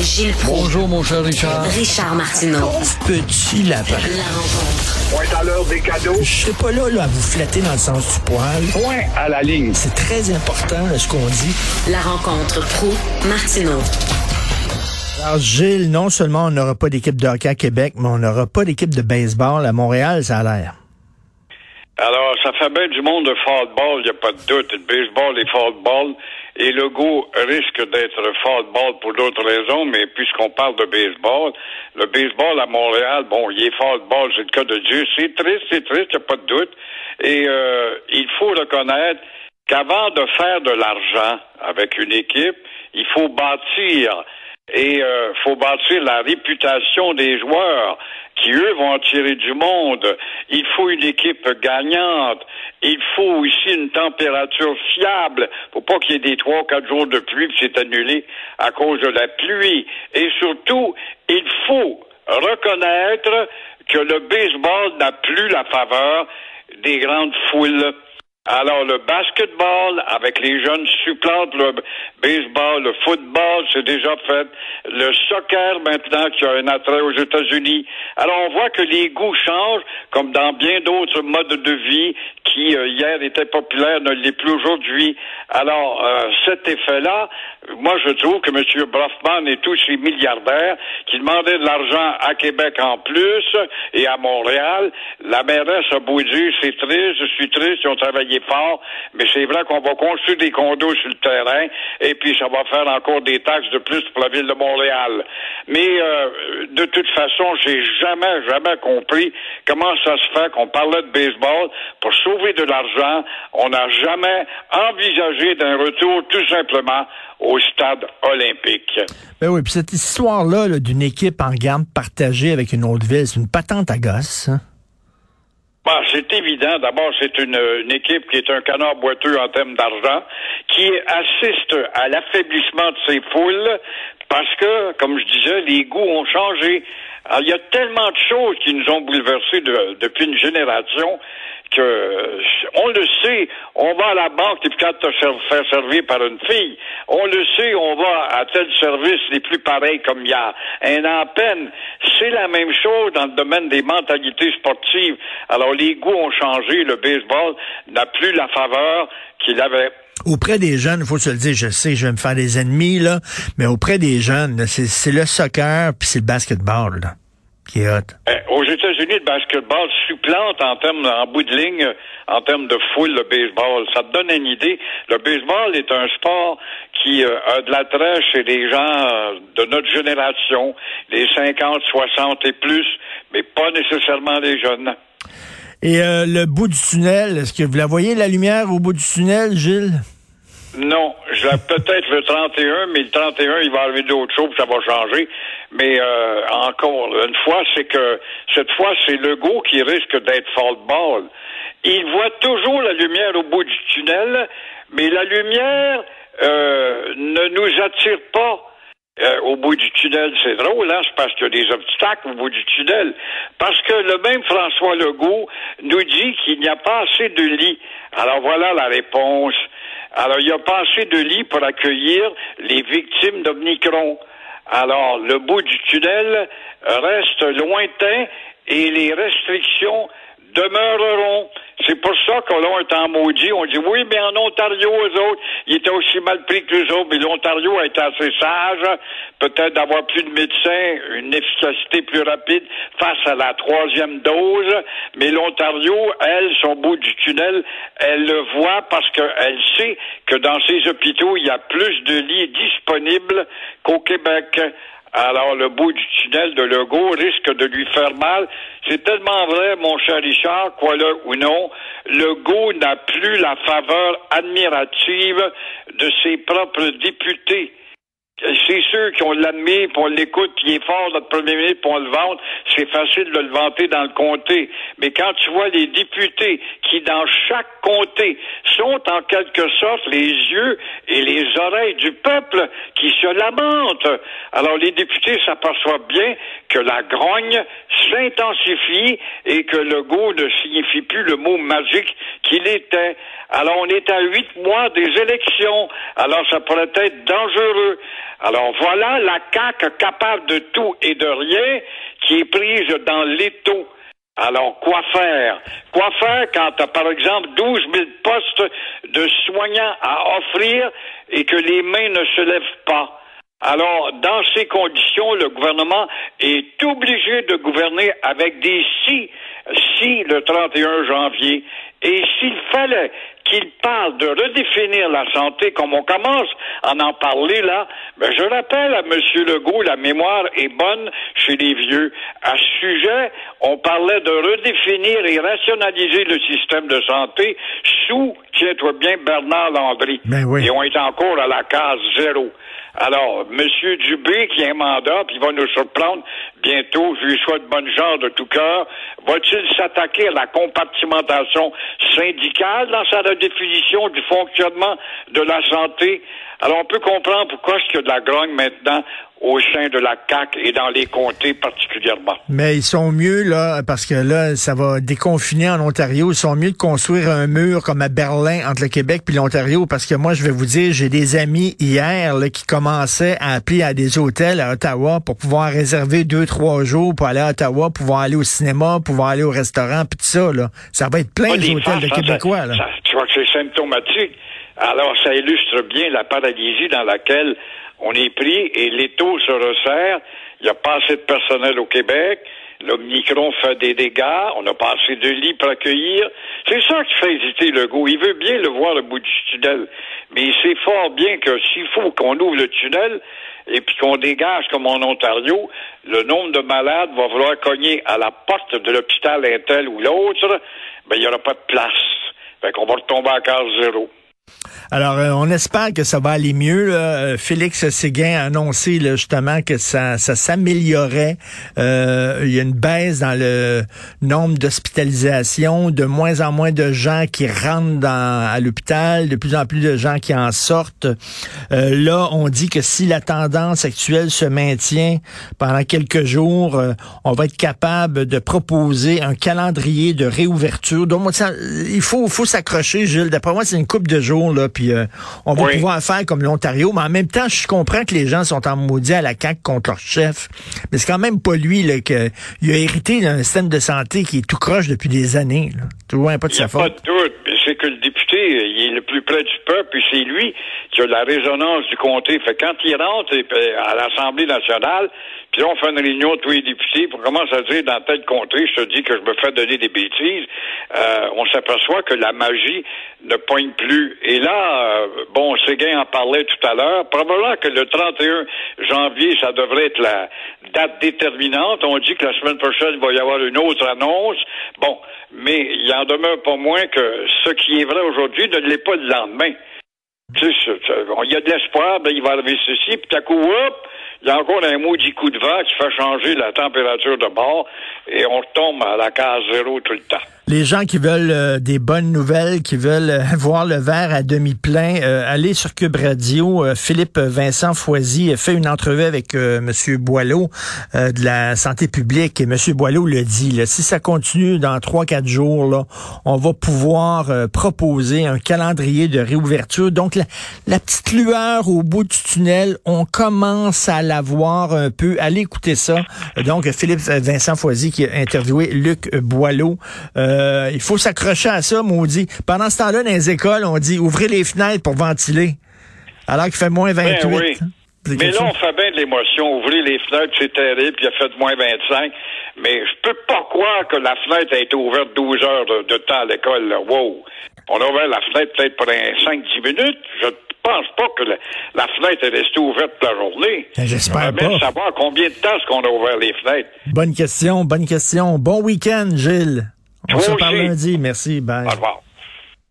Gilles Proulx. Bonjour, mon cher Richard. Richard Martineau. Petit lapin. La rencontre. Point à l'heure des cadeaux. Je serai pas là, là, à vous flatter dans le sens du poil. Point à la ligne. C'est très important, là, ce qu'on dit. La rencontre pro martineau Alors, Gilles, non seulement on n'aura pas d'équipe de hockey à Québec, mais on n'aura pas d'équipe de baseball à Montréal, ça a l'air. Alors, ça fait bien du monde de football, il n'y a pas de doute. Le baseball et football. Et le goût risque d'être football pour d'autres raisons, mais puisqu'on parle de baseball, le baseball à Montréal, bon, il est football, c'est le cas de Dieu. C'est triste, c'est triste, il a pas de doute. Et euh, il faut reconnaître qu'avant de faire de l'argent avec une équipe, il faut bâtir et euh, faut bâtir la réputation des joueurs qui, eux, vont en tirer du monde. Il faut une équipe gagnante. Il faut aussi une température fiable. Faut pas qu'il y ait des trois, quatre jours de pluie, puis c'est annulé à cause de la pluie. Et surtout, il faut reconnaître que le baseball n'a plus la faveur des grandes foules. Alors, le basketball, avec les jeunes, supplante le baseball, le football, c'est déjà fait. Le soccer, maintenant, qui a un attrait aux États-Unis. Alors, on voit que les goûts changent, comme dans bien d'autres modes de vie qui, euh, hier, étaient populaires, ne l'est plus aujourd'hui. Alors, euh, cet effet-là, moi, je trouve que M. Brofman et tous ces milliardaires qui demandaient de l'argent à Québec en plus et à Montréal, la mairesse a beau dire, c'est triste, je suis triste, ils ont travaillé fort, mais c'est vrai qu'on va construire des condos sur le terrain et puis ça va faire encore des taxes de plus pour la ville de Montréal. Mais euh, de toute façon, j'ai jamais, jamais compris comment ça se fait qu'on parlait de baseball pour sauver de l'argent. On n'a jamais envisagé d'un retour tout simplement au stade olympique. Ben oui, puis cette histoire-là là, d'une équipe en gamme partagée avec une autre ville, c'est une patente à gosse. Hein? C'est évident. D'abord, c'est une, une, équipe qui est un canard boiteux en termes d'argent, qui assiste à l'affaiblissement de ses foules, parce que, comme je disais, les goûts ont changé. Alors, il y a tellement de choses qui nous ont bouleversés de, depuis une génération que on le sait, on va à la banque et puis quand te faire servir par une fille, on le sait, on va à tel service les plus pareils comme il y a un an à peine. C'est la même chose dans le domaine des mentalités sportives. Alors les goûts ont changé, le baseball n'a plus la faveur qu'il avait. Auprès des jeunes, il faut se le dire, je sais, je vais me faire des ennemis, là, mais auprès des jeunes, c'est le soccer puis c'est le basketball, là, qui est hot. aux États-Unis, le basketball supplante en termes, en bout de ligne, en termes de foule, le baseball. Ça te donne une idée. Le baseball est un sport qui euh, a de l'attrait chez les gens euh, de notre génération, les 50, 60 et plus, mais pas nécessairement les jeunes. Et euh, le bout du tunnel, est-ce que vous la voyez, la lumière au bout du tunnel, Gilles? Non, peut-être le 31, mais le 31, il va arriver d'autres choses, ça va changer. Mais euh, encore une fois, c'est que cette fois, c'est Legault qui risque d'être football. Il voit toujours la lumière au bout du tunnel, mais la lumière euh, ne nous attire pas. Euh, au bout du tunnel, c'est drôle, hein? c'est parce qu'il y a des obstacles au bout du tunnel. Parce que le même François Legault nous dit qu'il n'y a pas assez de lits. Alors voilà la réponse. Alors, il n'y a pas assez de lits pour accueillir les victimes d'Omicron. Alors, le bout du tunnel reste lointain et les restrictions demeureront. C'est pour ça que là, on est en maudit. On dit oui, mais en Ontario, eux autres, ils étaient aussi mal pris que les autres. Mais l'Ontario a été assez sage, peut-être d'avoir plus de médecins, une efficacité plus rapide face à la troisième dose. Mais l'Ontario, elle, son bout du tunnel, elle le voit parce qu'elle sait que dans ses hôpitaux, il y a plus de lits disponibles qu'au Québec. Alors, le bout du tunnel de Legault risque de lui faire mal. C'est tellement vrai, mon cher Richard, quoi là ou non, Legault n'a plus la faveur admirative de ses propres députés. C'est ceux qui ont l'admis, puis on l'écoute, qui est fort, notre premier ministre, puis on le vante, c'est facile de le vanter dans le comté. Mais quand tu vois les députés qui, dans chaque comté, sont en quelque sorte les yeux et les oreilles du peuple qui se lamentent, alors les députés s'aperçoivent bien que la grogne s'intensifie et que le goût ne signifie plus le mot magique qu'il était. Alors on est à huit mois des élections, alors ça pourrait être dangereux. Alors, voilà la CAQ capable de tout et de rien qui est prise dans l'étau. Alors, quoi faire? Quoi faire quand tu as, par exemple, 12 000 postes de soignants à offrir et que les mains ne se lèvent pas? Alors, dans ces conditions, le gouvernement est obligé de gouverner avec des si, si le 31 janvier. Et s'il fallait qu'il parle de redéfinir la santé comme on commence à en parler là, ben je rappelle à M. Legault, la mémoire est bonne chez les vieux. À ce sujet, on parlait de redéfinir et rationaliser le système de santé sous, tiens-toi bien, Bernard Landry. Ben oui. Et on est encore à la case zéro. Alors, M. Dubé, qui a un mandat, puis il va nous surprendre bientôt, je lui souhaite bonne chance de tout cœur, va-t-il s'attaquer à la compartimentation syndicale dans sa redéfinition du fonctionnement de la santé? Alors, on peut comprendre pourquoi est-ce qu'il y a de la grogne maintenant au sein de la CAQ et dans les comtés particulièrement. Mais ils sont mieux, là, parce que là, ça va déconfiner en Ontario. Ils sont mieux de construire un mur comme à Berlin entre le Québec puis l'Ontario, parce que moi, je vais vous dire, j'ai des amis hier là, qui commençaient à appeler à des hôtels à Ottawa pour pouvoir réserver deux, trois jours pour aller à Ottawa, pouvoir aller au cinéma, pouvoir aller au restaurant, puis tout ça, là. Ça va être plein, les hôtels de hein, Québécois, ça- là. ça- tu vois que symptomatique. Alors, ça illustre bien la paralysie dans laquelle on est pris et l'étau se resserre. Il n'y a pas assez de personnel au Québec. L'Omicron fait des dégâts. On n'a pas assez de lits pour accueillir. C'est ça qui fait hésiter le goût. Il veut bien le voir le bout du tunnel. Mais il sait fort bien que s'il faut qu'on ouvre le tunnel et puis qu'on dégage comme en Ontario, le nombre de malades va vouloir cogner à la porte de l'hôpital un tel ou l'autre. Ben, il n'y aura pas de place. Fait qu'on va retomber à case zéro. Alors, euh, on espère que ça va aller mieux. Euh, Félix Séguin a annoncé là, justement que ça, s'améliorait. Euh, il y a une baisse dans le nombre d'hospitalisations, de moins en moins de gens qui rentrent à l'hôpital, de plus en plus de gens qui en sortent. Euh, là, on dit que si la tendance actuelle se maintient pendant quelques jours, on va être capable de proposer un calendrier de réouverture. Donc, il faut, faut s'accrocher, Gilles. D'après moi, c'est une coupe de jours, là, puis euh, on va Oui. pouvoir faire comme l'Ontario. Mais en même temps, je comprends que les gens sont en maudit à la CAQ contre leur chef. Mais c'est quand même pas lui, là, que, il a hérité d'un système de santé qui est tout croche depuis des années, là. Tu vois, pas de Il sa a pas faute. de doute. C'est que le député, euh, il est le plus près du peuple, puis c'est lui qui a la résonance du comté. Fait que quand il rentre puis, à l'Assemblée nationale, on fait une réunion tous les députés, on commence à dire dans tel comté, je te dis que je me fais donner des bêtises, euh, on s'aperçoit que la magie ne poigne plus. Et là, euh, bon, Séguin en parlait tout à l'heure, probablement que le 31 janvier, ça devrait être la date déterminante. On dit que la semaine prochaine, il va y avoir une autre annonce. Bon, mais il en demeure pas moins que ce qui est vrai aujourd'hui ne l'est pas le lendemain. Tu sais, il y a de l'espoir, ben, il va arriver ceci, puis à coup, hop, il y a encore un maudit coup de vent qui fait changer la température de bord, et on retombe à la case zéro tout le temps. Les gens qui veulent euh, des bonnes nouvelles, qui veulent euh, voir le verre à demi plein, euh, allez sur Cube Radio. Philippe Vincent Foisy fait une entrevue avec Monsieur Boileau de la santé publique et Monsieur Boileau le dit. Si ça continue dans trois quatre jours, on va pouvoir proposer un calendrier de réouverture. Donc la, la petite lueur au bout du tunnel, on commence à la voir un peu. Allez écouter ça. Donc Philippe Vincent Foisy qui a interviewé Luc Boileau. Il faut s'accrocher à ça, maudit. Pendant ce temps-là, dans les écoles, on dit ouvrez les fenêtres pour ventiler. Alors qu'il fait moins 28. Ben oui. C'est Mais là, on fait bien de l'émotion. Ouvrir les fenêtres, c'est terrible, puis il a fait moins 25. Mais je peux pas croire que la fenêtre a été ouverte 12 heures de, de temps à l'école. Wow! On a ouvert la fenêtre peut-être un 5-10 minutes. Je pense pas que la, la fenêtre est restée ouverte toute la journée. Ben, j'espère pas. savoir combien de temps est-ce qu'on a ouvert les fenêtres. Bonne question, bonne question. Bon week-end, Gilles. On Toi se parle lundi. Merci. Bye. Au revoir.